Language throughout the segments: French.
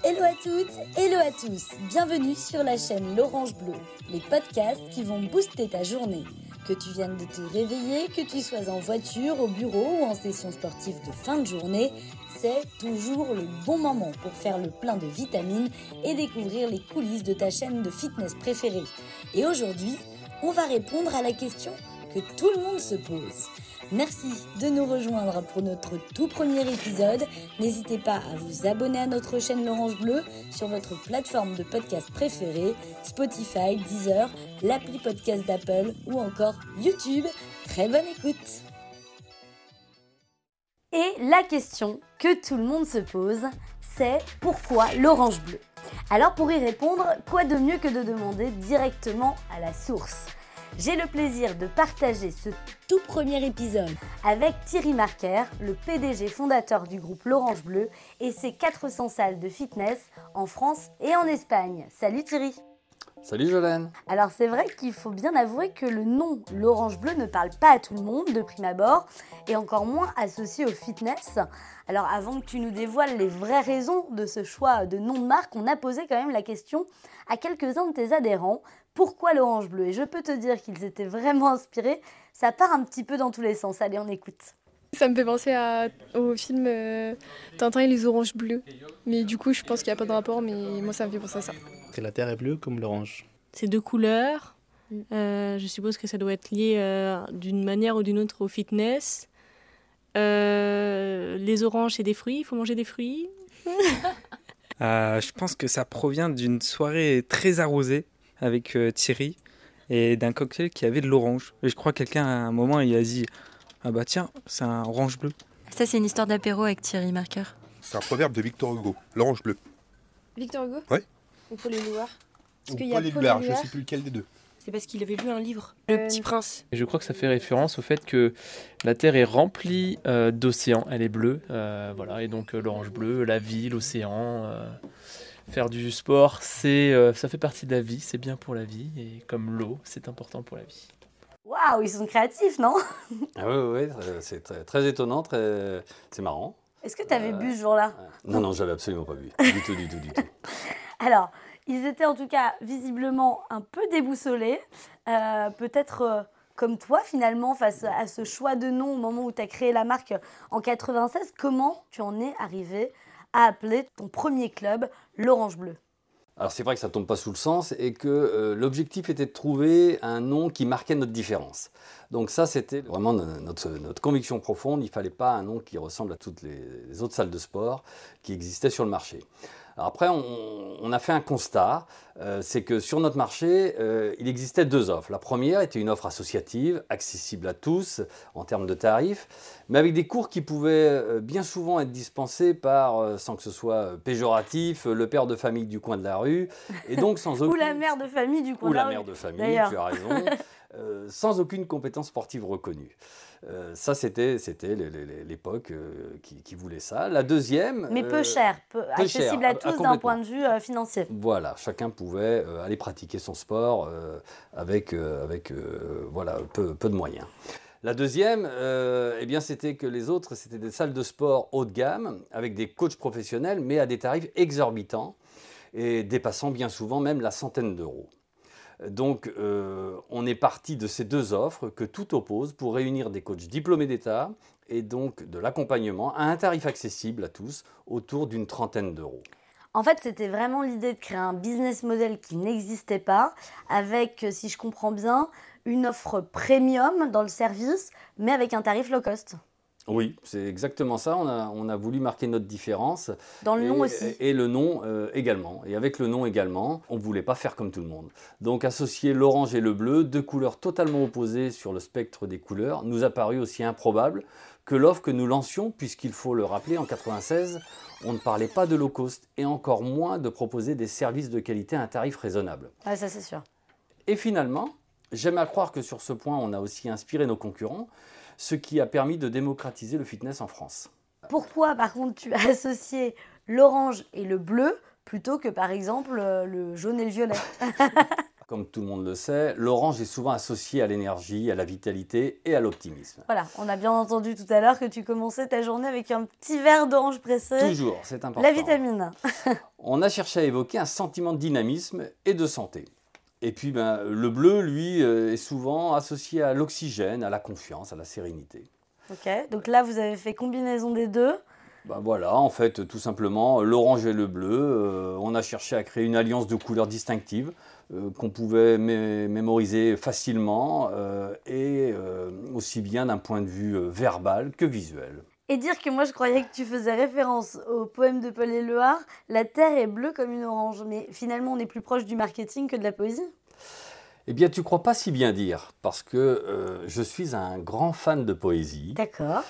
Hello à toutes, hello à tous, bienvenue sur la chaîne L'Orange Bleu, les podcasts qui vont booster ta journée. Que tu viennes de te réveiller, que tu sois en voiture, au bureau ou en session sportive de fin de journée, c'est toujours le bon moment pour faire le plein de vitamines et découvrir les coulisses de ta chaîne de fitness préférée. Et aujourd'hui, on va répondre à la question que tout le monde se pose. Merci de nous rejoindre pour notre tout premier épisode. N'hésitez pas à vous abonner à notre chaîne L'Orange Bleu sur votre plateforme de podcast préférée, Spotify, Deezer, l'appli podcast d'Apple ou encore YouTube. Très bonne écoute Et la question que tout le monde se pose, c'est pourquoi l'orange bleu Alors pour y répondre, quoi de mieux que de demander directement à la source? J'ai le plaisir de partager ce tout premier épisode avec Thierry Marquer, le PDG fondateur du groupe L'Orange Bleu et ses 400 salles de fitness en France et en Espagne. Salut Thierry Salut Jolène Alors c'est vrai qu'il faut bien avouer que le nom L'Orange Bleu ne parle pas à tout le monde de prime abord et encore moins associé au fitness. Alors avant que tu nous dévoiles les vraies raisons de ce choix de nom de marque, on a posé quand même la question à quelques-uns de tes adhérents pourquoi l'orange bleu? Et je peux te dire qu'ils étaient vraiment inspirés. Ça part un petit peu dans tous les sens. Allez, on écoute. Ça me fait penser au film euh, Tintin et les oranges bleues. Mais du coup, je pense qu'il n'y a pas de rapport, mais moi, ça me fait penser à ça. La terre est bleue comme l'orange. C'est deux couleurs. Euh, je suppose que ça doit être lié euh, d'une manière ou d'une autre au fitness. les oranges, c'est des fruits? Il faut manger des fruits? je pense que ça provient d'une soirée très arrosée avec euh, Thierry et d'un cocktail qui avait de l'orange. Et je crois que quelqu'un à un moment il a dit Ah bah tiens, c'est un orange bleu. Ça, c'est une histoire d'apéro avec Thierry Marker. C'est un proverbe de Victor Hugo, l'orange bleu. Victor Hugo? Oui. Ou Paul Éluard? Ou Paul Éluard, je ne sais plus lequel des deux. C'est parce qu'il avait lu un livre, Le Petit Prince. Et je crois que ça fait référence au fait que la Terre est remplie euh, d'océans, elle est bleue, euh, voilà, et donc l'orange bleu, la vie, l'océan. Faire du sport, c'est, euh, ça fait partie de la vie, c'est bien pour la vie, et comme l'eau, c'est important pour la vie. Waouh, ils sont créatifs, non? Ah Oui, oui, c'est très, étonnant, très, c'est marrant. Est-ce que tu avais euh, bu ce jour-là? Non, non, j'avais absolument pas bu. Du tout, du tout, du tout. Alors, ils étaient en tout cas visiblement un peu déboussolés. Euh, peut-être comme toi finalement face à ce choix de nom au moment où tu as créé la marque en 96. Comment tu en es arrivé à appeler ton premier club l'Orange Bleu. Alors c'est vrai que ça tombe pas sous le sens et que euh, l'objectif était de trouver un nom qui marquait notre différence. Donc ça c'était vraiment notre, conviction profonde, il fallait pas un nom qui ressemble à toutes les autres salles de sport qui existaient sur le marché après, on, a fait un constat, euh, c'est que sur notre marché, euh, il existait deux offres. La première était une offre associative, accessible à tous en termes de tarifs, mais avec des cours qui pouvaient euh, bien souvent être dispensés par, sans que ce soit péjoratif, le père de famille du coin de la rue, et donc sans aucune... Ou la mère de famille du coin de la, rue. Ou la mère de famille, tu as raison, sans aucune compétence sportive reconnue. Euh, ça, c'était l'époque euh, qui, voulait ça. La deuxième. Mais peu euh, cher, peu, accessible à tous d'un point de vue financier. Voilà, chacun pouvait aller pratiquer son sport avec, avec voilà, peu, peu, de moyens. La deuxième, eh bien, c'était que les autres, c'était des salles de sport haut de gamme, avec des coachs professionnels, mais à des tarifs exorbitants et dépassant bien souvent même la centaine d'euros. Donc, euh, on est parti de ces deux offres que tout oppose pour réunir des coachs diplômés d'État et donc de l'accompagnement à un tarif accessible à tous, autour d'une trentaine d'euros. En fait, c'était vraiment l'idée de créer un business model qui n'existait pas, avec, si je comprends bien, une offre premium dans le service, mais avec un tarif low cost. Oui, c'est exactement ça. On a, voulu marquer notre différence. Dans le nom aussi. Et le nom euh, également. Et avec le nom également, on ne voulait pas faire comme tout le monde. Donc associer l'orange et le bleu, deux couleurs totalement opposées sur le spectre des couleurs, nous a paru aussi improbable que l'offre que nous lancions, puisqu'il faut le rappeler, en 96, on ne parlait pas de low cost et encore moins de proposer des services de qualité à un tarif raisonnable. Ah, ça c'est sûr. Et finalement, j'aime à croire que sur ce point, on a aussi inspiré nos concurrents ce qui a permis de démocratiser le fitness en France. Pourquoi, par contre, tu as associé l'orange et le bleu plutôt que, par exemple, euh, le jaune et le violet? Comme tout le monde le sait, l'orange est souvent associé à l'énergie, à la vitalité et à l'optimisme. Voilà, on a bien entendu tout à l'heure que tu commençais ta journée avec un petit verre d'orange pressé. Toujours, c'est important. La vitamine. on a cherché à évoquer un sentiment de dynamisme et de santé. Et puis ben, le bleu, lui, euh, est souvent associé à l'oxygène, à la confiance, à la sérénité. Ok, donc là vous avez fait combinaison des deux. Ben voilà, en fait, tout simplement, l'orange et le bleu, euh, on a cherché à créer une alliance de couleurs distinctives euh, qu'on pouvait mémoriser facilement et aussi bien d'un point de vue verbal que visuel. Et dire que moi je croyais que tu faisais référence au poème de Paul Éluard, La terre est bleue comme une orange, mais finalement on est plus proche du marketing que de la poésie eh bien, tu crois pas si bien dire, parce que euh, je suis un grand fan de poésie. D'accord.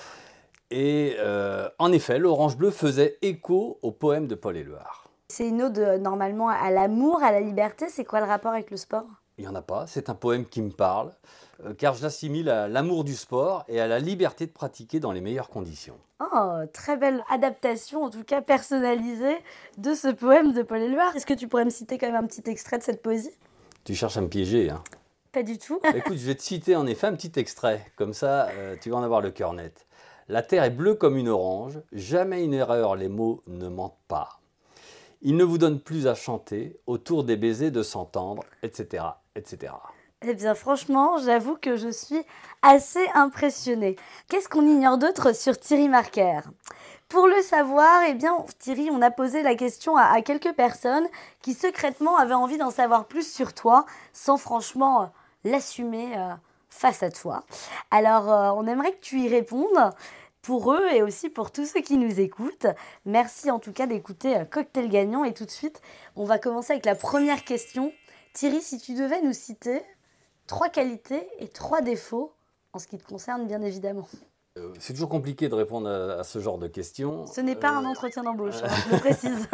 Et euh, en effet, l'Orange Bleu faisait écho au poème de Paul Éluard. C'est une ode euh, normalement à l'amour, à la liberté. C'est quoi le rapport avec le sport? Il n'y en a pas. C'est un poème qui me parle, car je l'assimile à l'amour du sport et à la liberté de pratiquer dans les meilleures conditions. Oh, très belle adaptation, en tout cas personnalisée, de ce poème de Paul Éluard. Est-ce que tu pourrais me citer quand même un petit extrait de cette poésie? Tu cherches à me piéger. Hein. Pas du tout. Écoute, je vais te citer en effet un petit extrait. Comme ça, euh, tu vas en avoir le cœur net. La terre est bleue comme une orange. Jamais une erreur, les mots ne mentent pas. Il ne vous donne plus à chanter, autour des baisers de s'entendre, etc., etc. Eh bien, franchement, j'avoue que je suis assez impressionnée. Qu'est-ce qu'on ignore d'autre sur Thierry Marker? Pour le savoir, eh bien, Thierry, on a posé la question à, quelques personnes qui secrètement avaient envie d'en savoir plus sur toi, sans franchement euh, l'assumer euh, face à toi. Alors, euh, on aimerait que tu y répondes pour eux et aussi pour tous ceux qui nous écoutent. Merci en tout cas d'écouter Cocktail Gagnant et tout de suite, on va commencer avec la première question. Thierry, si tu devais nous citer trois qualités et trois défauts en ce qui te concerne, bien évidemment. Euh, c'est toujours compliqué de répondre à, ce genre de questions. Ce n'est pas un euh, entretien d'embauche, hein, je le précise.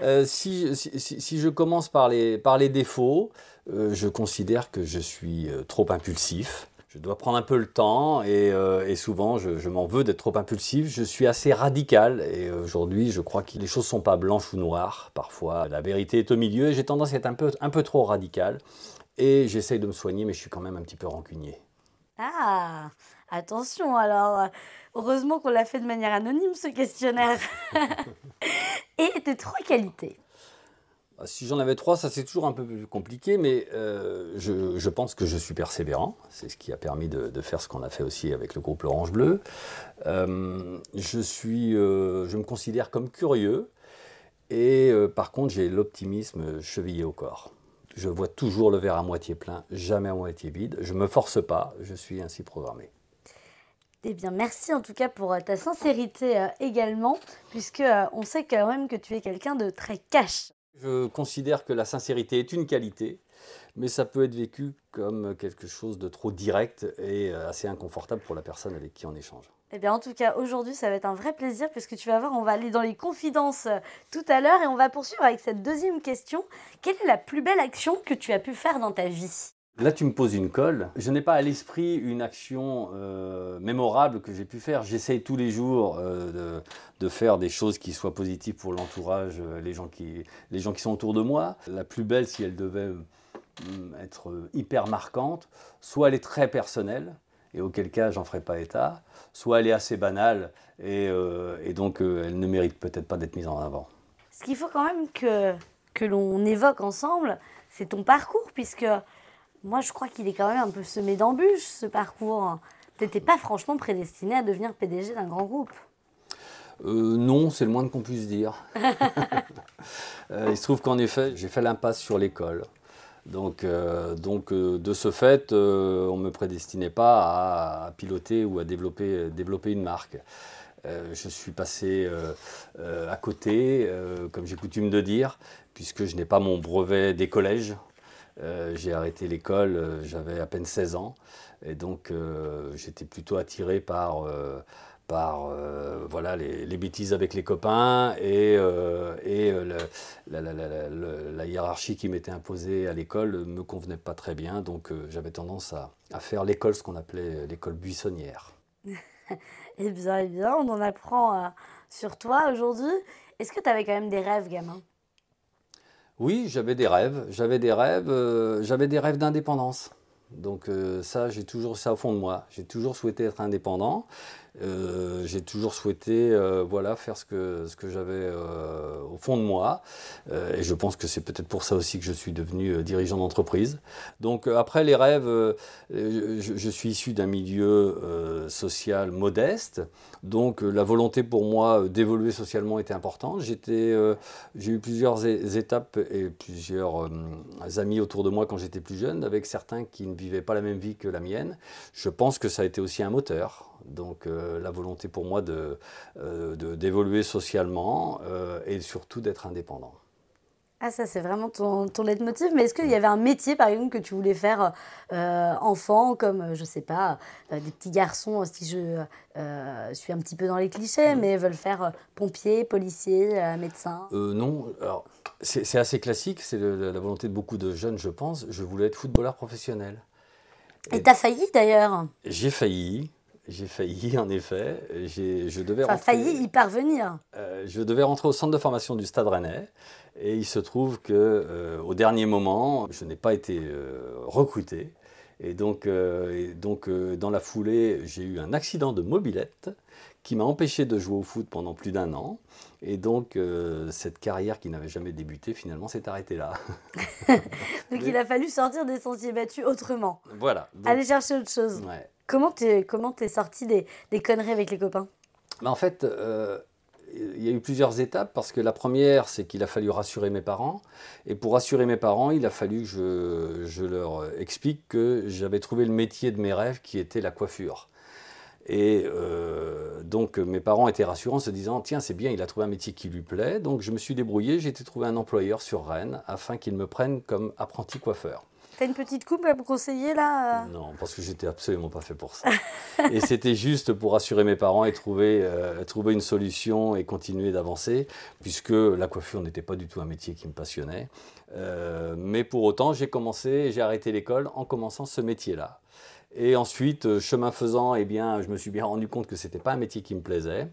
Euh, si, si, je commence par les, par les défauts, je considère que je suis trop impulsif. Je dois prendre un peu le temps et, et souvent je, je m'en veux d'être trop impulsif. Je suis assez radical et aujourd'hui je crois que les choses ne sont pas blanches ou noires. Parfois la vérité est au milieu et j'ai tendance à être un peu, un peu trop radical. Et j'essaye de me soigner mais je suis quand même un petit peu rancunier. Ah Attention, alors, heureusement qu'on l'a fait de manière anonyme, ce questionnaire. Et tes trois qualités bah, si j'en avais trois, ça c'est toujours un peu plus compliqué, mais euh, je, pense que je suis persévérant. C'est ce qui a permis de, faire ce qu'on a fait aussi avec le groupe L'Orange Bleu. Euh, je, suis, euh, je me considère comme curieux et par contre j'ai l'optimisme chevillé au corps. Je vois toujours le verre à moitié plein, jamais à moitié vide. Je ne me force pas, je suis ainsi programmé. Eh bien, merci en tout cas pour euh, ta sincérité euh, également, puisque euh, on sait quand même que tu es quelqu'un de très cash. Je considère que la sincérité est une qualité, mais ça peut être vécu comme quelque chose de trop direct et assez inconfortable pour la personne avec qui on échange. Eh bien, en tout cas, aujourd'hui, ça va être un vrai plaisir puisque tu vas voir, on va aller dans les confidences tout à l'heure et on va poursuivre avec cette deuxième question. Quelle est la plus belle action que tu as pu faire dans ta vie? Là, tu me poses une colle. Je n'ai pas à l'esprit une action euh, mémorable que j'ai pu faire. J'essaye tous les jours euh, de, faire des choses qui soient positives pour l'entourage, euh, les, gens qui, les gens qui sont autour de moi. La plus belle, si elle devait être hyper marquante, soit elle est très personnelle, et auquel cas j'en ferai pas état, soit elle est assez banale, et, et donc elle ne mérite peut-être pas d'être mise en avant. Ce qu'il faut quand même que, que l'on évoque ensemble, c'est ton parcours, puisque moi, je crois qu'il est quand même un peu semé d'embûches, ce parcours. Tu n'étais pas franchement prédestiné à devenir PDG d'un grand groupe. Euh, non, c'est le moins qu'on puisse dire. Euh, il se trouve qu'en effet, j'ai fait l'impasse sur l'école. Donc, euh, donc de ce fait, on ne me prédestinait pas à, piloter ou à développer, développer une marque. je suis passé à côté, comme j'ai coutume de dire, puisque je n'ai pas mon brevet des collèges. Euh, j'ai arrêté l'école, euh, j'avais à peine 16 ans, et donc euh, j'étais plutôt attiré par, par voilà, les, bêtises avec les copains et, et la, hiérarchie qui m'était imposée à l'école ne me convenait pas très bien, donc j'avais tendance à, à faire l'école, ce qu'on appelait l'école buissonnière. eh bien, eh bien, on en apprend sur toi aujourd'hui. Est-ce que tu avais quand même des rêves, gamin? Oui, j'avais des rêves. J'avais des rêves. Euh, j'avais des rêves d'indépendance. Donc euh, ça, j'ai toujours ça au fond de moi. J'ai toujours souhaité être indépendant. Euh, j'ai toujours souhaité euh, voilà, faire ce que, ce que j'avais euh, au fond de moi. et je pense que c'est peut-être pour ça aussi que je suis devenu dirigeant d'entreprise. Donc après les rêves, je, suis issu d'un milieu social modeste. Donc la volonté pour moi d'évoluer socialement était importante. J'ai eu plusieurs étapes et plusieurs amis autour de moi quand j'étais plus jeune, avec certains qui ne vivaient pas la même vie que la mienne. Je pense que ça a été aussi un moteur. Donc euh, la volonté pour moi d'évoluer de, de, d'évoluer socialement euh, et surtout d'être indépendant. Ah ça c'est vraiment ton, ton leitmotiv, mais est-ce qu'il y avait un métier par exemple que tu voulais faire euh, enfant, comme je sais pas, des petits garçons, si je suis un petit peu dans les clichés, mm. mais veulent faire pompier, policier, médecin? Non, alors c'est assez classique, c'est la volonté de beaucoup de jeunes je pense, je voulais être footballeur professionnel. Et t'as failli d'ailleurs? J'ai failli, j'ai failli, en effet. Je devais enfin, failli y parvenir. Euh, je devais rentrer au centre de formation du Stade Rennais. Et il se trouve que euh, au dernier moment, je n'ai pas été euh, recruté. Et donc, et donc dans la foulée, j'ai eu un accident de mobilette qui m'a empêché de jouer au foot pendant plus d'un an. Et donc, cette carrière qui n'avait jamais débuté, finalement, s'est arrêtée là. donc, il a fallu sortir des sentiers battus autrement. Voilà. Aller chercher autre chose. Ouais. Comment t'es comment es sorti des, des, conneries avec les copains? Bah, En fait, euh, il y a eu plusieurs étapes parce que la première, c'est qu'il a fallu rassurer mes parents. Et pour rassurer mes parents, il a fallu que je, je leur explique que j'avais trouvé le métier de mes rêves qui était la coiffure. Et euh, donc mes parents étaient rassurants en se disant tiens c'est bien il a trouvé un métier qui lui plaît donc je me suis débrouillé j'ai été trouver un employeur sur Rennes afin qu'il me prenne comme apprenti coiffeur. T'as une petite coupe à me conseiller là euh? Non, parce que j'étais absolument pas fait pour ça. et c'était juste pour rassurer mes parents et trouver, euh, trouver une solution et continuer d'avancer, puisque la coiffure n'était pas du tout un métier qui me passionnait. Euh, mais pour autant, j'ai commencé, j'ai arrêté l'école en commençant ce métier-là. Et ensuite, chemin faisant, eh bien, je me suis bien rendu compte que ce n'était pas un métier qui me plaisait.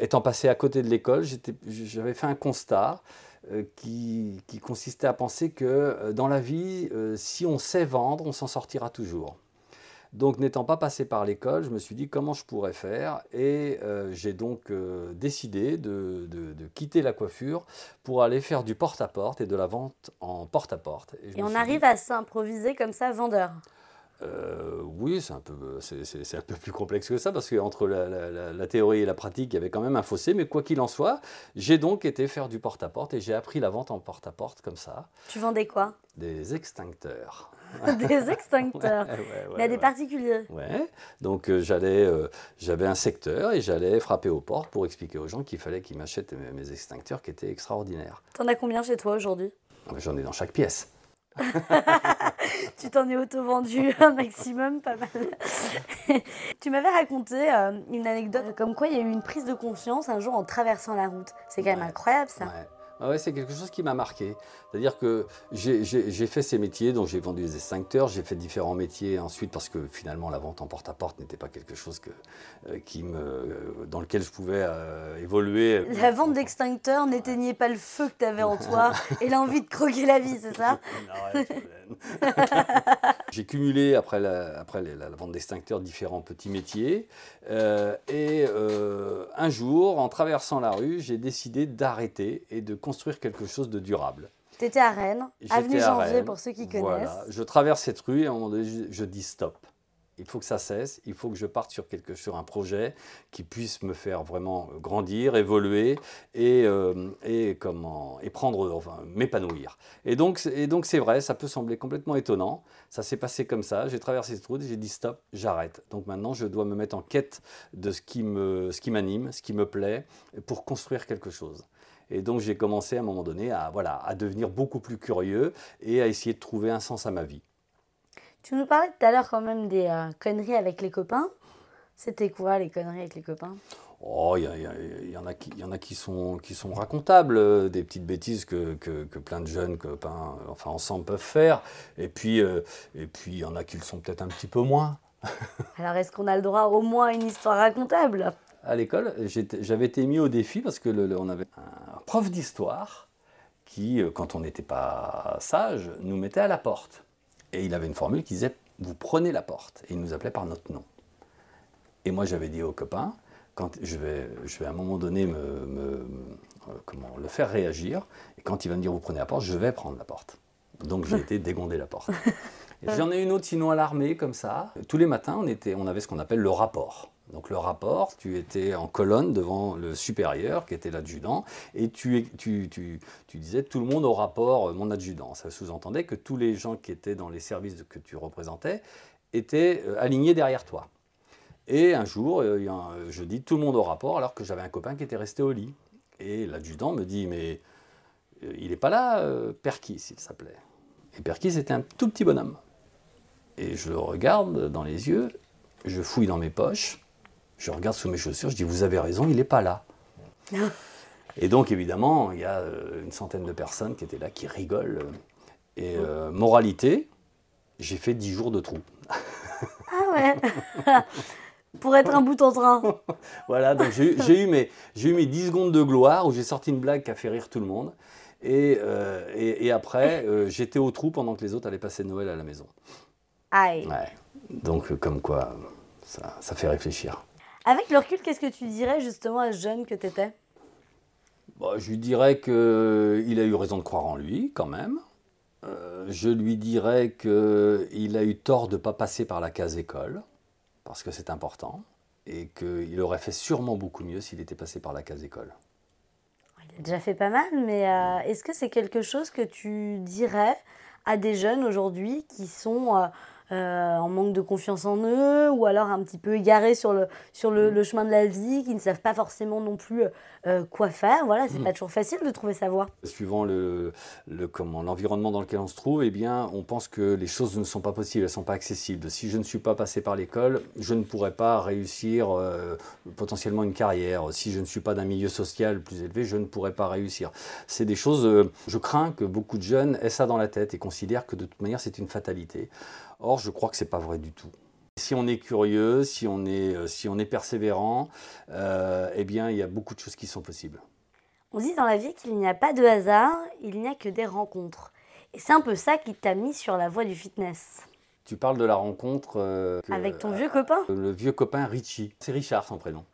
étant passé à côté de l'école, j'avais fait un constat euh, qui, consistait à penser que euh, dans la vie, euh, si on sait vendre, on s'en sortira toujours. Donc n'étant pas passé par l'école, je me suis dit comment je pourrais faire? Et j'ai donc décidé de, quitter la coiffure pour aller faire du porte-à-porte et de la vente en porte-à-porte. Et, on arrive à s'improviser comme ça vendeur? Euh, oui, c'est un, peu, c'est, un peu plus complexe que ça, parce qu'entre la, la, théorie et la pratique, il y avait quand même un fossé. Mais quoi qu'il en soit, j'ai donc été faire du porte-à-porte et j'ai appris la vente en porte-à-porte comme ça. Tu vendais quoi? Des extincteurs. des extincteurs Mais à des particuliers Ouais. Donc euh, j'allais, euh, j'avais un secteur et j'allais frapper aux portes pour expliquer aux gens qu'il fallait qu'ils m'achètent mes, mes extincteurs qui étaient extraordinaires. T'en as combien chez toi aujourd'hui? J'en ai dans chaque pièce. tu t'en es auto-vendu un maximum, pas mal. tu m'avais raconté euh, une anecdote comme quoi il y a eu une prise de conscience un jour en traversant la route. C'est quand même incroyable ça. Ah ouais, c'est quelque chose qui m'a marqué. C'est-à-dire que j'ai fait ces métiers, donc j'ai vendu des extincteurs, j'ai fait différents métiers ensuite parce que finalement la vente en porte-à-porte n'était pas quelque chose que, euh, qui me, euh, dans lequel je pouvais euh, évoluer. La vente d'extincteurs n'éteignait pas le feu que tu avais en toi et l'envie de croquer la vie, c'est ça? J'ai cumulé après la, après la, vente d'extincteurs différents petits métiers et un jour, en traversant la rue, j'ai décidé d'arrêter et de construire quelque chose de durable. Tu étais à Rennes, avenue Janvier pour ceux qui connaissent. Voilà. Je traverse cette rue et à un moment donné, je, dis stop. Il faut que ça cesse, il faut que je parte sur, quelque, sur un projet qui puisse me faire vraiment grandir, évoluer et, euh, et, comment, et prendre, m'épanouir. Et donc, et donc c'est vrai, ça peut sembler complètement étonnant. Ça s'est passé comme ça, j'ai traversé cette route et j'ai dit stop, j'arrête. Donc maintenant, je dois me mettre en quête de ce qui m'anime, ce, ce qui me plaît, pour construire quelque chose. Et donc j'ai commencé à un moment donné à, voilà, à devenir beaucoup plus curieux et à essayer de trouver un sens à ma vie. Tu nous parlais tout à l'heure quand même des euh, conneries avec les copains. C'était quoi les conneries avec les copains? Oh, il y, y, en a qui, y en a qui sont, qui sont racontables, euh, des petites bêtises que, que, que, plein de jeunes copains, euh, enfin ensemble, peuvent faire. Et puis, et puis il y en a qui le sont peut-être un petit peu moins. Alors, est-ce qu'on a le droit au moins à une histoire racontable? À l'école, j'avais été mis au défi parce que le, on avait un prof d'histoire qui, quand on n'était pas sage, nous mettait à la porte. Et il avait une formule qui disait Vous prenez la porte. Et il nous appelait par notre nom. Et moi, j'avais dit aux copains quand je vais, je vais à un moment donné me, euh, comment, le faire réagir. Et quand il va me dire Vous prenez la porte, je vais prendre la porte. Donc j'ai été dégonder la porte. J'en ai une autre sinon à l'armée, comme ça. Tous les matins, on, était, on avait ce qu'on appelle le rapport. Donc le rapport, tu étais en colonne devant le supérieur qui était l'adjudant et tu, disais tout le monde au rapport euh, mon adjudant. Ça sous-entendait que tous les gens qui étaient dans les services que tu représentais étaient euh, alignés derrière toi. Et un jour, euh, je dis tout le monde au rapport alors que j'avais un copain qui était resté au lit. Et l'adjudant me dit mais il n'est pas là, Perkis il s'appelait. Et Perkis était un tout petit bonhomme. Et je le regarde dans les yeux, je fouille dans mes poches je regarde sous mes chaussures, je dis Vous avez raison, il n'est pas là. Et donc, évidemment, il y a euh, une centaine de personnes qui étaient là, qui rigolent. Et euh, moralité, j'ai fait 10 jours de trou. Ah ouais Pour être un bout en train. voilà, donc j'ai eu, mes, eu mes 10 secondes de gloire où j'ai sorti une blague qui a fait rire tout le monde. Et, euh, et, après, j'étais au trou pendant que les autres allaient passer Noël à la maison. Aïe. Ouais. Donc, comme quoi, ça, ça fait réfléchir. Avec le recul, qu'est-ce que tu dirais justement à ce jeune que tu étais bah, Je lui dirais qu'il a eu raison de croire en lui, quand même. Euh, je lui dirais qu'il a eu tort de ne pas passer par la case école, parce que c'est important, et qu'il aurait fait sûrement beaucoup mieux s'il était passé par la case école. Il a déjà fait pas mal, mais euh, est-ce que c'est quelque chose que tu dirais à des jeunes aujourd'hui qui sont... Euh, euh, en manque de confiance en eux, ou alors un petit peu égarés sur le, sur le, mm. chemin de la vie, qui ne savent pas forcément non plus euh, quoi faire. Voilà, c'est mm. pas toujours facile de trouver sa voie. Suivant le, le comment l'environnement dans lequel on se trouve, eh bien, on pense que les choses ne sont pas possibles, elles ne sont pas accessibles. Si je ne suis pas passé par l'école, je ne pourrais pas réussir euh, potentiellement une carrière. Si je ne suis pas d'un milieu social plus élevé, je ne pourrais pas réussir. C'est des choses, je crains que beaucoup de jeunes aient ça dans la tête et considèrent que de toute manière c'est une fatalité. Or, je crois que ce n'est pas vrai du tout. Si on est curieux, si on est, euh, si on est persévérant, euh, eh bien, il y a beaucoup de choses qui sont possibles. On dit dans la vie qu'il n'y a pas de hasard, il n'y a que des rencontres. Et c'est un peu ça qui t'a mis sur la voie du fitness. Tu parles de la rencontre... Euh, Avec ton vieux copain? Le vieux copain Richie. C'est Richard son prénom.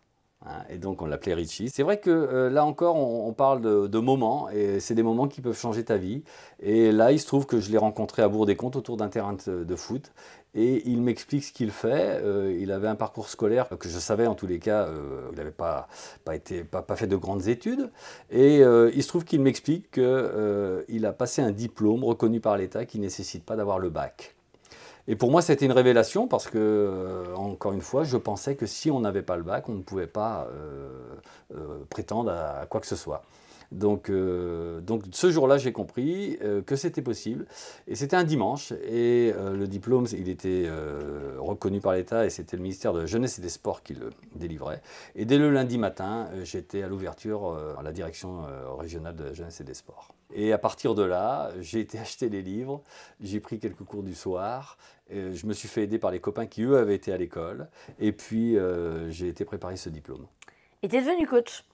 Hein, et donc on l'appelait Richie. C'est vrai que euh, là encore, on, parle de, moments, et c'est des moments qui peuvent changer ta vie. Et là, il se trouve que je l'ai rencontré à Bourg-des-Comptes autour d'un terrain de, foot. Et il m'explique ce qu'il fait. Euh, il avait un parcours scolaire que je savais en tous les cas, euh, il n'avait pas, pas, pas, pas, fait de grandes études. Et il se trouve qu'il m'explique qu'il a passé un diplôme reconnu par l'État qui ne nécessite pas d'avoir le bac. Et pour moi, c'était une révélation parce que, euh, encore une fois, je pensais que si on n'avait pas le bac, on ne pouvait pas euh, euh, prétendre à, quoi que ce soit. Donc, donc ce jour-là, j'ai compris que c'était possible. Et c'était un dimanche. Et le diplôme, il était reconnu par l'État et c'était le ministère de la Jeunesse et des Sports qui le délivrait. Et dès le lundi matin, j'étais à l'ouverture à la direction régionale de la Jeunesse et des Sports. Et à partir de là, j'ai été acheter les livres, j'ai pris quelques cours du soir, je me suis fait aider par les copains qui, eux, avaient été à l'école, et puis euh, j'ai été préparer ce diplôme. Et tu es devenu coach?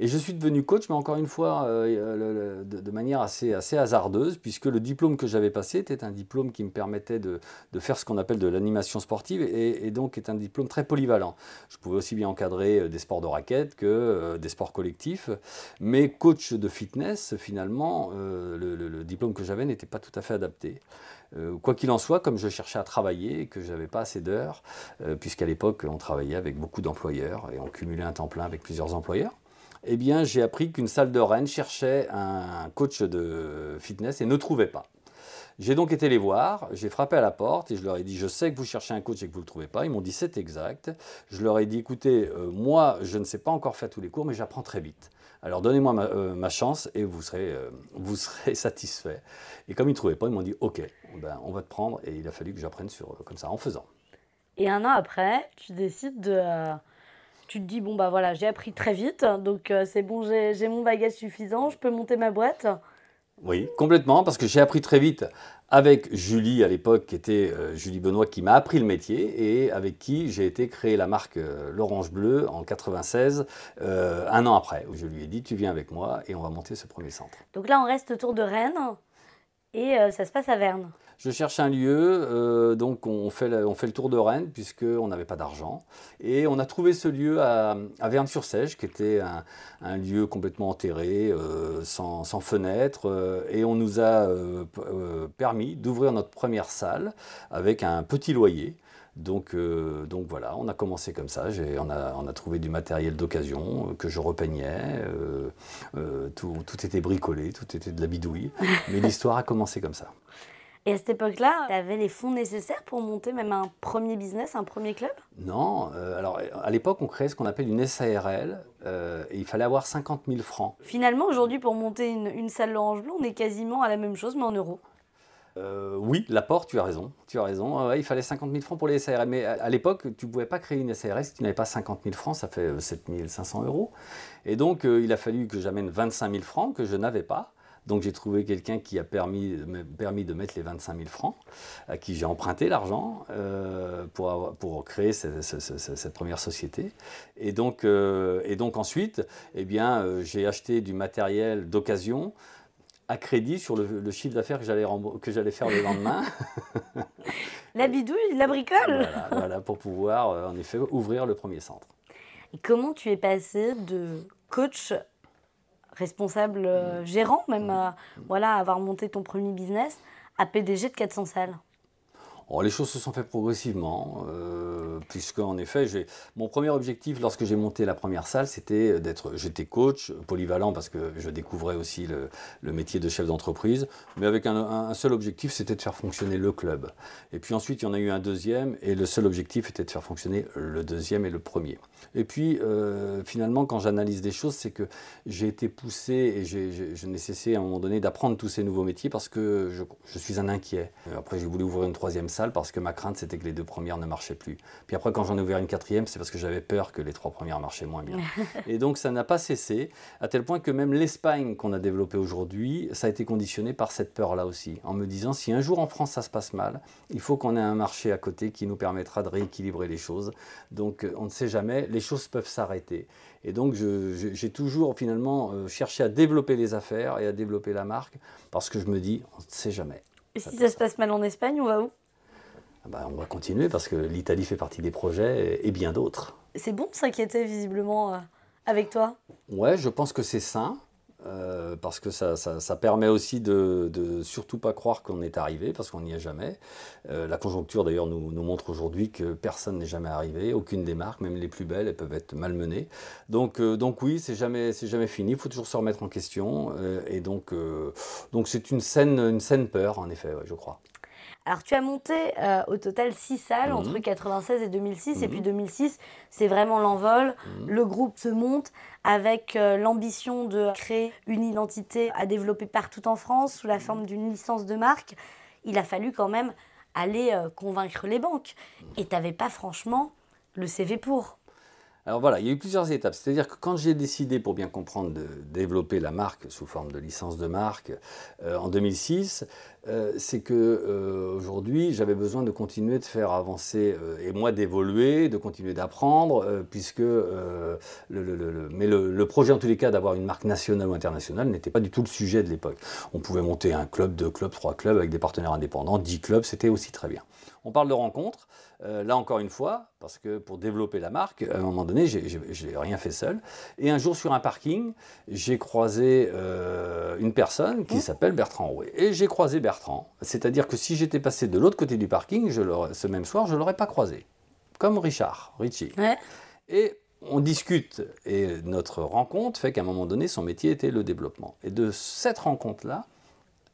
Et je suis devenu coach, mais encore une fois, euh, de, manière assez, assez hasardeuse, puisque le diplôme que j'avais passé était un diplôme qui me permettait de, faire ce qu'on appelle de l'animation sportive, et, donc est un diplôme très polyvalent. Je pouvais aussi bien encadrer euh, des sports de raquettes que euh, des sports collectifs, mais coach de fitness, finalement, le, diplôme que j'avais n'était pas tout à fait adapté. quoi qu'il en soit, comme je cherchais à travailler et que je n'avais pas assez d'heures, puisqu'à l'époque on travaillait avec beaucoup d'employeurs et on cumulait un temps plein avec plusieurs employeurs, eh bien, j'ai appris qu'une salle de Rennes cherchait un coach de fitness et ne trouvait pas. J'ai donc été les voir, j'ai frappé à la porte et je leur ai dit, je sais que vous cherchez un coach et que vous ne le trouvez pas. Ils m'ont dit, c'est exact. Je leur ai dit, écoutez, euh, moi, je ne sais pas encore faire tous les cours, mais j'apprends très vite. Alors donnez-moi ma, euh, chance et vous serez, euh, serez satisfait. Et comme ils ne trouvaient pas, ils m'ont dit, ok, ben, on va te prendre. Et il a fallu que j'apprenne sur, comme ça, en faisant. Et un an après, tu décides de tu te dis, bon, bah voilà, j'ai appris très vite, donc euh, c'est bon, j'ai mon bagage suffisant, je peux monter ma boîte. Oui, complètement, parce que j'ai appris très vite avec Julie à l'époque, qui était euh, Julie Benoît, qui m'a appris le métier et avec qui j'ai été créer la marque euh, l'Orange Bleu en 96, euh, un an après, où je lui ai dit tu viens avec moi et on va monter ce premier centre. Donc là, on reste autour de Rennes et ça se passe à Verne. Je cherche un lieu, euh, donc on fait, le, on fait le tour de Rennes puisqu'on n'avait pas d'argent. Et on a trouvé ce lieu à, Verne-sur-Sèche qui était un, lieu complètement enterré, euh, sans, fenêtre. Euh, et on nous a permis d'ouvrir notre première salle avec un petit loyer. Donc, donc voilà, on a commencé comme ça. On a, on a, trouvé du matériel d'occasion que je repeignais. tout, tout était bricolé, tout était de la bidouille. Mais l'histoire a commencé comme ça. Et à cette époque-là, tu avais les fonds nécessaires pour monter même un premier business, un premier club? Non. Euh, alors, à l'époque, on créait ce qu'on appelle une SARL euh, et il fallait avoir 50 000 francs. Finalement, aujourd'hui, pour monter une, salle L'Orange Bleu, on est quasiment à la même chose, mais en euros. Euh, oui, l'apport, tu as raison. Tu as raison. il fallait 50 000 francs pour les SARL. Mais à, l'époque, tu ne pouvais pas créer une SARL si tu n'avais pas 50 000 francs. Ça fait 7 500 euros. Et donc, il a fallu que j'amène 25 000 francs que je n'avais pas. Donc j'ai trouvé quelqu'un qui a permis, de mettre les 25 000 francs, à qui j'ai emprunté l'argent euh, pour, créer cette, première société. Et donc, euh, et donc ensuite, eh bien, euh, j'ai acheté du matériel d'occasion à crédit sur le, chiffre d'affaires que j'allais, que j'allais faire le lendemain. la bidouille, la bricole voilà, voilà, pour pouvoir en effet ouvrir le premier centre. Et comment tu es passé de coach responsable euh, mm. gérant, même mm. voilà, avoir monté ton premier business, à PDG de 400 salles? Oh, les choses se sont faites progressivement, euh, puisque en effet, mon premier objectif lorsque j'ai monté la première salle, c'était d'être, j'étais coach, polyvalent parce que je découvrais aussi le, métier de chef d'entreprise, mais avec un, seul objectif, c'était de faire fonctionner le club. Et puis ensuite, il y en a eu un deuxième, et le seul objectif était de faire fonctionner le deuxième et le premier. Et puis euh, finalement, quand j'analyse des choses, c'est que j'ai été poussé et je n'ai cessé à un moment donné d'apprendre tous ces nouveaux métiers parce que je, je suis un inquiet. Après, j'ai voulu ouvrir une troisième salle parce que ma crainte c'était que les deux premières ne marchaient plus. Puis après quand j'en ai ouvert une quatrième, c'est parce que j'avais peur que les trois premières marchaient moins bien. Et donc ça n'a pas cessé, à tel point que même l'Espagne qu'on a développée aujourd'hui, ça a été conditionné par cette peur-là aussi, en me disant si un jour en France ça se passe mal, il faut qu'on ait un marché à côté qui nous permettra de rééquilibrer les choses. Donc on ne sait jamais, les choses peuvent s'arrêter. Et donc j'ai toujours finalement euh, cherché à développer les affaires et à développer la marque parce que je me dis, on ne sait jamais. Et si ça se passe mal en Espagne, on va où? Bah, on va continuer parce que l'Italie fait partie des projets et, bien d'autres. C'est bon de s'inquiéter visiblement euh, avec toi? Ouais, je pense que c'est sain. Euh, parce que ça, ça, permet aussi de, de, surtout pas croire qu'on est arrivé, parce qu'on n'y est jamais. Euh, la conjoncture d'ailleurs nous, nous, montre aujourd'hui que personne n'est jamais arrivé, aucune des marques, même les plus belles, elles peuvent être malmenées. Donc, donc oui, c'est jamais, c'est jamais fini, il faut toujours se remettre en question, et donc, donc c'est une saine, une saine peur en effet, je crois. Alors, tu as monté euh, au total six salles mhm. entre 96 et 2006. Et puis 2006, mhm. c'est vraiment l'envol. Mhm. Le groupe se monte avec euh, l'ambition de créer une identité à développer partout en France sous la forme d'une licence de marque. Il a fallu quand même aller euh, convaincre les banques. Et tu n'avais pas franchement le CV pour. Alors voilà, il y a eu plusieurs étapes. C'est-à-dire que quand j'ai décidé, pour bien comprendre, de développer la marque sous forme de licence de marque euh, en 2006, euh, c'est que euh, aujourd'hui j'avais besoin de continuer de faire avancer et moi d'évoluer, de continuer d'apprendre, puisque mais le, projet en tous les cas d'avoir une marque nationale ou internationale n'était pas du tout le sujet de l'époque. On pouvait monter un club, deux clubs, trois clubs avec des partenaires indépendants, dix clubs, c'était aussi très bien. On parle de rencontres. Euh, là encore une fois, parce que pour développer la marque, à un moment donné, je n'ai rien fait seul. Et un jour sur un parking, j'ai croisé euh, une personne qui s'appelle Bertrand Rouet. Et j'ai croisé Bertrand. C'est-à-dire que si j'étais passé de l'autre côté du parking, je ce même soir, je ne l'aurais pas croisé. Comme Richard, Richie. Et on discute et notre rencontre fait qu'à un moment donné, son métier était le développement. Et de cette rencontre-là,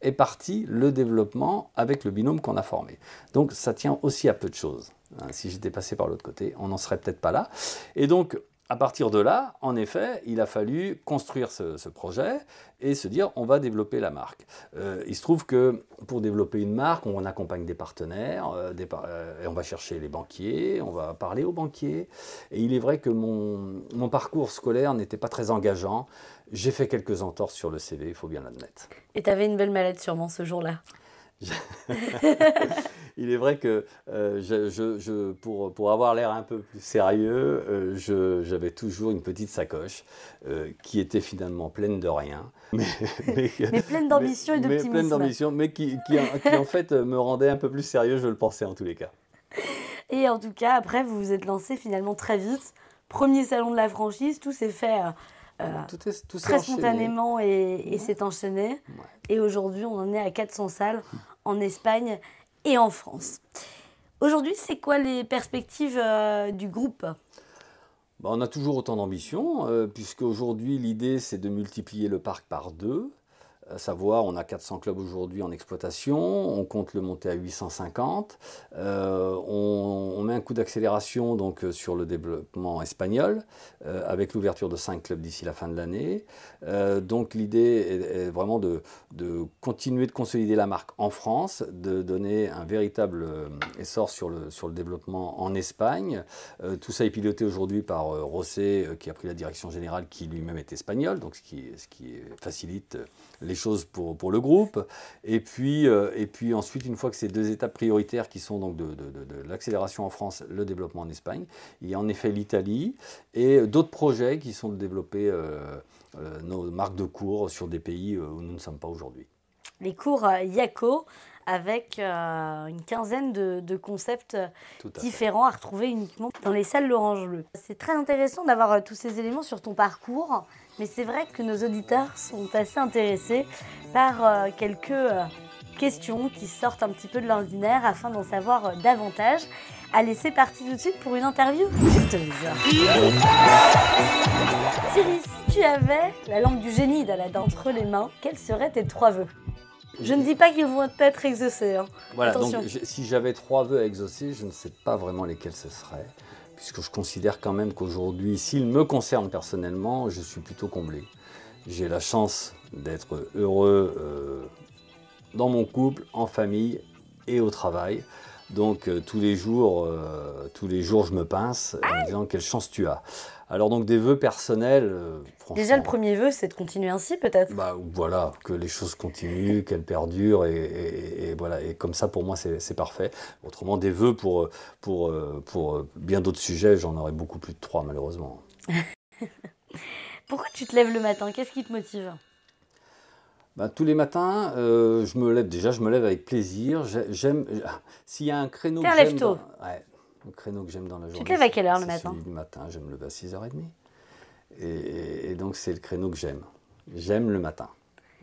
est parti le développement avec le binôme qu'on a formé. Donc ça tient aussi à peu de choses. Hein, si j'étais passé par l'autre côté, on n'en serait peut-être pas là. Et donc, à partir de là, en effet, il a fallu construire ce, projet et se dire on va développer la marque. Euh, il se trouve que pour développer une marque, on accompagne des partenaires, euh, euh, et on va chercher les banquiers, on va parler aux banquiers. Et il est vrai que mon, mon parcours scolaire n'était pas très engageant. J'ai fait quelques entorses sur le CV, il faut bien l'admettre. Et tu avais une belle mallette sûrement ce jour-là il est vrai que euh, je, pour, pour, avoir l'air un peu plus sérieux, euh, j'avais toujours une petite sacoche euh, qui était finalement pleine de rien. Mais, mais, pleine d'ambition et d'optimisme. Pleine d'ambition, mais qui, qui, qui, en fait me rendait un peu plus sérieux, je le pensais en tous les cas. Et en tout cas, après, vous vous êtes lancé finalement très vite. Premier salon de la franchise, tout s'est fait tout très spontanément et, s'est enchaîné. Et aujourd'hui, on en est à 400 salles en Espagne et en France. Aujourd'hui, c'est quoi les perspectives euh, du groupe? Bah, On a toujours autant d'ambition, euh, puisque aujourd'hui, l'idée, c'est de multiplier le parc par deux à savoir on a 400 clubs aujourd'hui en exploitation, on compte le monter à 850, euh, on, met un coup d'accélération donc euh, sur le développement espagnol euh, avec l'ouverture de 5 clubs d'ici la fin de l'année. donc l'idée est, vraiment de, continuer de consolider la marque en France, de donner un véritable essor sur le, sur le développement en Espagne. tout ça est piloté aujourd'hui par Rosset qui a pris la direction générale qui lui-même est espagnol, donc ce qui, ce qui facilite les choses pour, pour le groupe. Et puis, euh, et puis ensuite, une fois que ces deux étapes prioritaires qui sont donc de, de, de, l'accélération en France, le développement en Espagne, il y a en effet l'Italie et d'autres projets qui sont de développer euh, euh, nos marques de cours sur des pays où nous ne sommes pas aujourd'hui. Les cours Yako, avec une quinzaine de, de concepts différents à retrouver uniquement dans les salles L'Orange Bleu. C'est très intéressant d'avoir tous ces éléments sur ton parcours mais c'est vrai que nos auditeurs sont assez intéressés par euh, quelques euh, questions qui sortent un petit peu de l'ordinaire afin d'en savoir euh, davantage. Allez, c'est parti tout de suite pour une interview. Thierry, si tu avais la langue du génie d'entre les mains, quels seraient tes trois vœux? Je ne dis pas qu'ils vont être exaucés. Hein. Voilà, donc si j'avais trois vœux à exaucer, je ne sais pas vraiment lesquels ce seraient puisque je considère quand même qu'aujourd'hui, s'il me concerne personnellement, je suis plutôt comblé. J'ai la chance d'être heureux euh, dans mon couple, en famille et au travail. Donc euh, tous les jours, euh, tous les jours, je me pince en disant quelle chance tu as. Alors donc des vœux personnels. Euh, Déjà le premier vœu, c'est de continuer ainsi peut-être? Bah voilà, que les choses continuent, qu'elles perdurent et, voilà. Et comme ça pour moi c'est parfait. Autrement des vœux pour pour pour bien d'autres sujets, j'en aurais beaucoup plus de trois malheureusement. Pourquoi tu te lèves le matin? Qu'est-ce qui te motive? Bah, tous les matins, euh, je me lève. Déjà, je me lève avec plaisir. J'aime. S'il y a un créneau. que j'aime dans... ouais, le créneau que j'aime dans la journée. Tu te lèves à quelle heure le matin Du matin, je me lève à 6h30. Et, et donc, c'est le créneau que j'aime. J'aime le matin.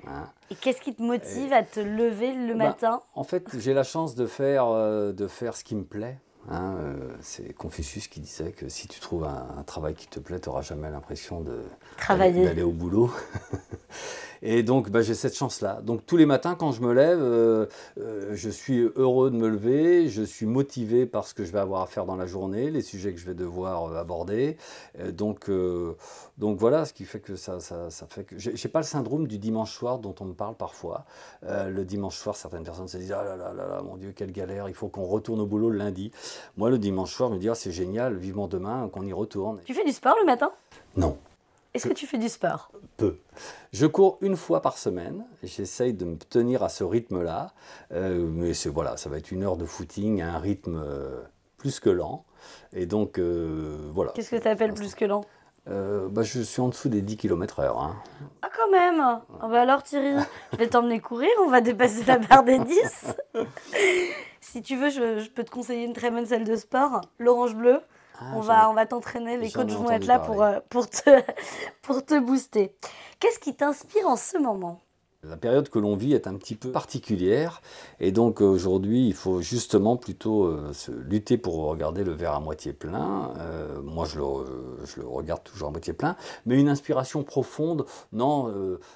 Hein. Et qu'est-ce qui te motive à te lever le bah, matin En fait, j'ai la chance de faire, euh, de faire ce qui me plaît. Hein, euh, c'est Confucius qui disait que si tu trouves un, travail qui te plaît, tu n'auras jamais l'impression d'aller au boulot. Et donc, bah, j'ai cette chance-là. Donc, tous les matins, quand je me lève, euh, euh, je suis heureux de me lever, je suis motivé par ce que je vais avoir à faire dans la journée, les sujets que je vais devoir euh, aborder. donc, donc, voilà, ce qui fait que ça, ça, ça fait que. J'ai pas le syndrome du dimanche soir dont on me parle parfois. le dimanche soir, certaines personnes se disent Ah là là là là, mon Dieu, quelle galère, il faut qu'on retourne au boulot le lundi. Moi, le dimanche soir, je me dis Ah, c'est génial, vivement demain qu'on y retourne. Tu fais du sport le matin? Non. Est-ce que tu fais du sport? Peu. Je cours une fois par semaine. J'essaye de me tenir à ce rythme-là. Euh, mais c'est voilà, ça va être une heure de footing à un rythme euh, plus que lent. Et donc, euh, voilà. Qu'est-ce que tu appelles plus que lent? Bah, Je suis en dessous des 10 km/h. Hein. Ah, quand même ah, bah Alors, Thierry, je vais t'emmener courir. On va dépasser la barre des 10. si tu veux, je, je peux te conseiller une très bonne salle de sport, l'Orange Bleu. Ah, on, va, on va t'entraîner, les coachs vont être là pour, euh, pour, te, pour te booster. Qu'est-ce qui t'inspire en ce moment? La période que l'on vit est un petit peu particulière et donc aujourd'hui il faut justement plutôt euh, se lutter pour regarder le verre à moitié plein. Euh, moi je le, je le, regarde toujours à moitié plein, mais une inspiration profonde, non,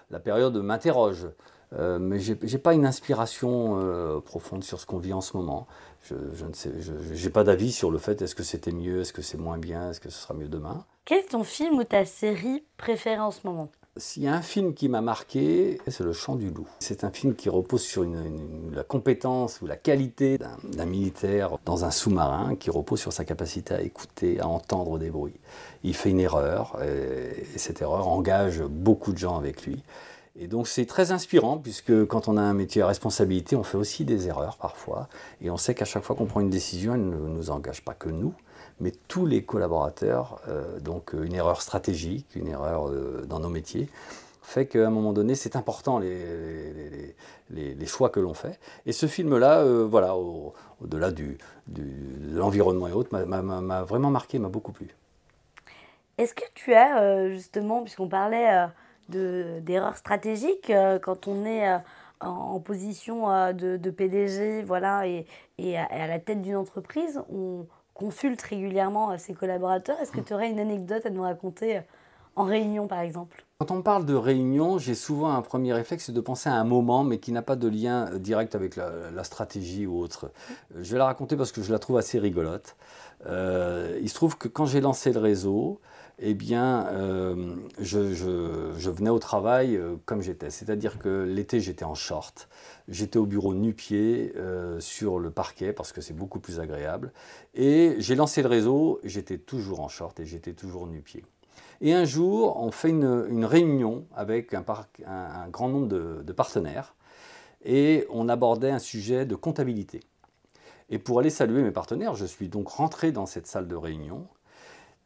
la période m'interroge. Euh, mais je n'ai pas une inspiration euh, profonde sur ce qu'on vit en ce moment. Je, ne sais, j'ai pas d'avis sur le fait est-ce que c'était mieux, est-ce que c'est moins bien, est-ce que ce sera mieux demain? Quel est ton film ou ta série préférée en ce moment? S'il y a un film qui m'a marqué, c'est Le Chant du Loup. C'est un film qui repose sur la compétence ou la qualité d'un militaire dans un sous-marin, qui repose sur sa capacité à écouter, à entendre des bruits. Il fait une erreur, et, cette erreur engage beaucoup de gens avec lui. Et donc c'est très inspirant, puisque quand on a un métier à responsabilité, on fait aussi des erreurs parfois, et on sait qu'à chaque fois qu'on prend une décision, elle ne nous engage pas que nous, mais tous les collaborateurs. Euh, donc euh, une erreur stratégique, une erreur euh, dans nos métiers, fait qu'à un moment donné, c'est important les, choix que l'on fait. Et ce film-là, voilà, au-delà de l'environnement et autres, m'a vraiment marqué, m'a beaucoup plu. Est-ce que tu as, justement, puisqu'on parlait d'erreurs stratégiques, quand on est en, position de, PDG voilà, et, et à, la tête d'une entreprise, on, consulte régulièrement ses collaborateurs. Est-ce que tu aurais une anecdote à nous raconter euh, en réunion, par exemple? Quand on parle de réunion, j'ai souvent un premier réflexe de penser à un moment, mais qui n'a pas de lien euh, direct avec la, stratégie ou autre. Euh, je vais la raconter parce que je la trouve assez rigolote. il se trouve que quand j'ai lancé le réseau, eh bien, euh, je, venais au travail euh, comme j'étais. C'est-à-dire que l'été, j'étais en short. J'étais au bureau nu-pied euh, sur le parquet parce que c'est beaucoup plus agréable. Et j'ai lancé le réseau, j'étais toujours en short et j'étais toujours nu-pied. Et un jour, on fait une, réunion avec un, grand nombre de partenaires et on abordait un sujet de comptabilité. Et pour aller saluer mes partenaires, je suis donc rentré dans cette salle de réunion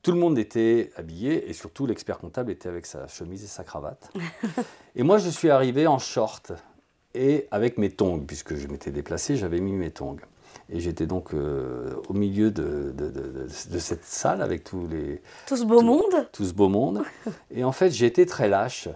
tout le monde était habillé et surtout l'expert comptable était avec sa chemise et sa cravate. et moi, je suis arrivé en short et avec mes tongs, puisque je m'étais déplacé, j'avais mis mes tongs. Et j'étais donc euh, au milieu de, cette salle avec tous les... Tout ce beau monde Tout ce beau monde. Et en fait, j'ai été très lâche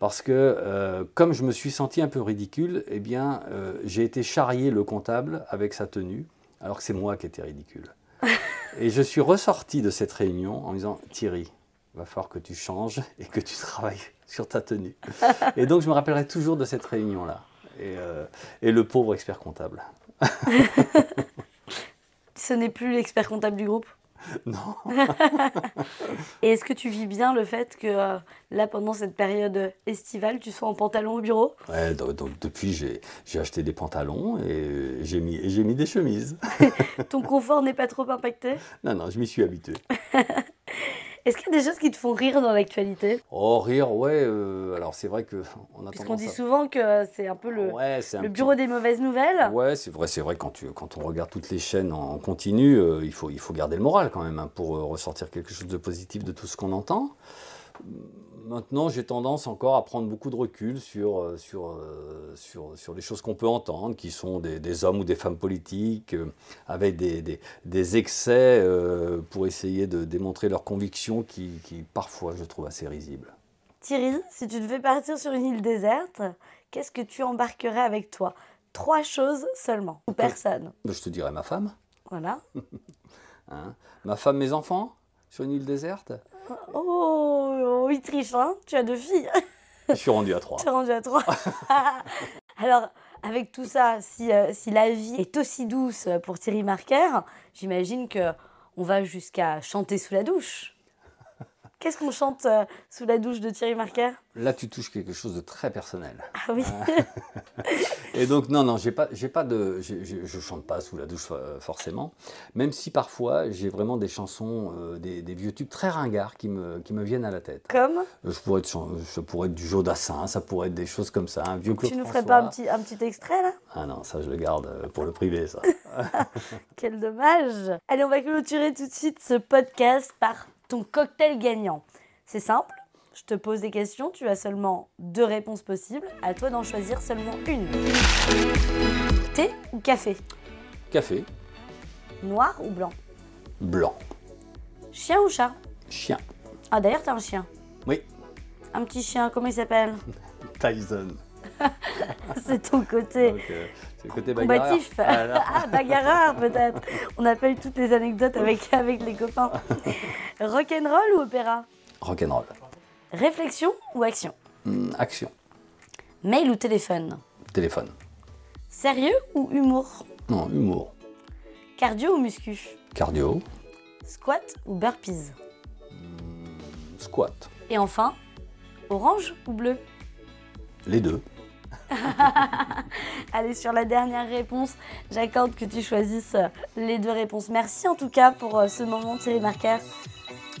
parce que euh, comme je me suis senti un peu ridicule, eh bien, euh, j'ai été charrier le comptable avec sa tenue, alors que c'est moi qui étais ridicule. Et je suis ressorti de cette réunion en me disant Thierry, il va falloir que tu changes et que tu travailles sur ta tenue. Et donc je me rappellerai toujours de cette réunion-là. Et, euh, et, le pauvre expert comptable. Ce n'est plus l'expert comptable du groupe? Non. Et est-ce que tu vis bien le fait que euh, là, pendant cette période estivale, tu sois en pantalon au bureau? Ouais, donc, depuis, j'ai acheté des pantalons et j'ai mis, mis des chemises. Ton confort n'est pas trop impacté? Non, non, je m'y suis habitué. Est-ce qu'il y a des choses qui te font rire dans l'actualité? Oh, rire, ouais. Euh, alors, c'est vrai que on a Parce qu'on dit souvent que c'est un peu le, le bureau des mauvaises nouvelles. Ouais, c'est vrai, c'est vrai. Quand, tu, quand on regarde toutes les chaînes en continu, euh, il, faut, il faut garder le moral quand même hein, pour euh, ressortir quelque chose de positif de tout ce qu'on entend maintenant, j'ai tendance encore à prendre beaucoup de recul sur, euh, sur, euh, sur, sur les choses qu'on peut entendre, qui sont des, hommes ou des femmes politiques, euh, avec des, des, des excès pour essayer de démontrer leurs convictions qui, qui, parfois, je trouve assez risibles. Thierry, si tu devais partir sur une île déserte, qu'est-ce que tu embarquerais avec toi? Trois choses seulement, ou personne Je te dirais ma femme. Voilà. hein? Ma femme, mes enfants? Sur une île déserte Oh, il triche, hein Tu as deux filles. Je suis rendu à trois. Tu es rendu à trois. Alors, avec tout ça, si, euh, si la vie est aussi douce pour Thierry Marker, j'imagine que on va jusqu'à chanter sous la douche. Qu'est-ce qu'on chante euh, sous la douche de Thierry Marker Là, tu touches quelque chose de très personnel. Ah oui. et donc, non, non, j'ai pas, j'ai pas de, je je chante pas sous la douche euh, forcément, même si parfois j'ai vraiment des chansons, euh, des, vieux tubes très ringards qui me, qui me viennent à la tête. Comme? Je pourrais, être, je pourrais être du Jodassin, ça pourrait être des choses comme ça, un vieux Claude Tu nous ferais pas un petit, un petit extrait là? Ah non, ça je le garde pour le privé, ça. Quel dommage. Allez, on va clôturer tout de suite ce podcast par ton cocktail gagnant. C'est simple, je te pose des questions, tu as seulement deux réponses possibles, à toi d'en choisir seulement une. Thé ou café? Café. Noir ou blanc? Blanc. Chien ou chat? Chien. Ah d'ailleurs t'as un chien Oui. Un petit chien, comment il s'appelle? Tyson. c'est ton côté. Euh, c'est le côté bagarreur. ah, bagarreur peut-être. On eu toutes les anecdotes avec, avec les copains. Rock'n'roll ou opéra? Rock'n'roll. Réflexion ou action? Hmm, Action. Mail ou téléphone? Téléphone. Sérieux ou humour? Non, humour. Cardio ou muscu? Cardio. Squat ou burpees? Squat. Et enfin, orange ou bleu? Les deux. Allez, sur la dernière réponse, j'accorde que tu choisisses euh, les deux réponses. Merci en tout cas pour euh, ce moment, Thierry Marquer.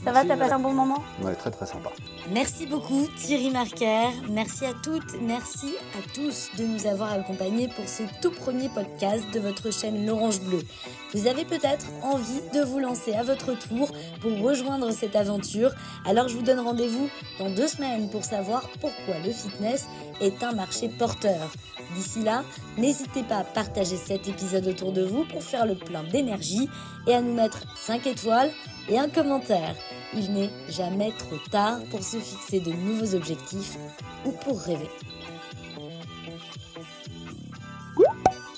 Ça va, t'as passé un bon moment? Ouais, très très sympa. Merci beaucoup Thierry Marquer. Merci à toutes, merci à tous de nous avoir accompagnés pour ce tout premier podcast de votre chaîne L'Orange Bleu. Vous avez peut-être envie de vous lancer à votre tour pour rejoindre cette aventure. Alors je vous donne rendez-vous dans deux semaines pour savoir pourquoi le fitness est un marché porteur. D'ici là, n'hésitez pas à partager cet épisode autour de vous pour faire le plein d'énergie et à nous mettre 5 étoiles et un commentaire. Il n'est jamais trop tard pour se fixer de nouveaux objectifs ou pour rêver.